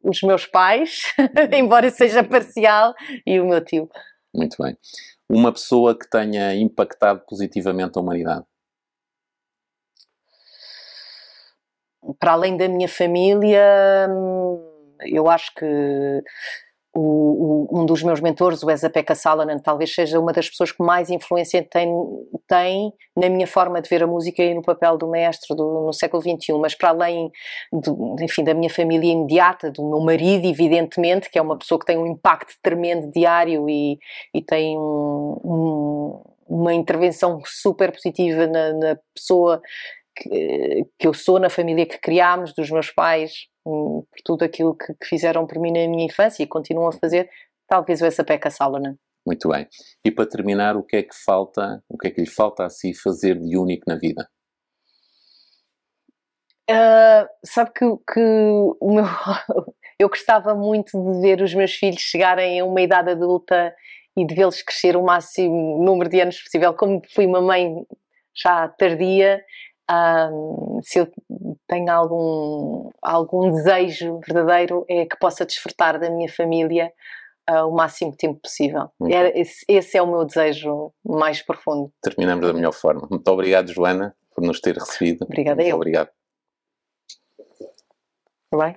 C: os meus pais, embora seja parcial, e o meu tio.
B: Muito bem. Uma pessoa que tenha impactado positivamente a humanidade?
C: Para além da minha família, eu acho que o, o, um dos meus mentores, o Esa Pekka Salonen, talvez seja uma das pessoas que mais influência tem, tem na minha forma de ver a música e no papel do mestre do, no século XXI, mas para além do, enfim, da minha família imediata, do meu marido, evidentemente, que é uma pessoa que tem um impacto tremendo diário e, e tem um, um, uma intervenção super positiva na, na pessoa que, que eu sou, na família que criámos, dos meus pais, hum, por tudo aquilo que, que, fizeram por mim na minha infância e continuam a fazer, talvez o essa peca Salonen.
B: Muito bem. E para terminar, o que é que falta, o que é que lhe falta a si fazer de único na vida?
C: Uh, sabe que, que o meu, eu gostava muito de ver os meus filhos chegarem a uma idade adulta e de vê-los crescer o máximo número de anos possível. Como fui uma mãe já tardia, um, se eu tenho algum, algum desejo verdadeiro é que possa desfrutar da minha família uh, o máximo tempo possível. Era, esse, esse, é o meu desejo mais profundo.
B: Terminamos da melhor forma. Muito obrigado, Joana, por nos ter recebido.
C: Obrigada eu.
B: Obrigado.
C: Bem?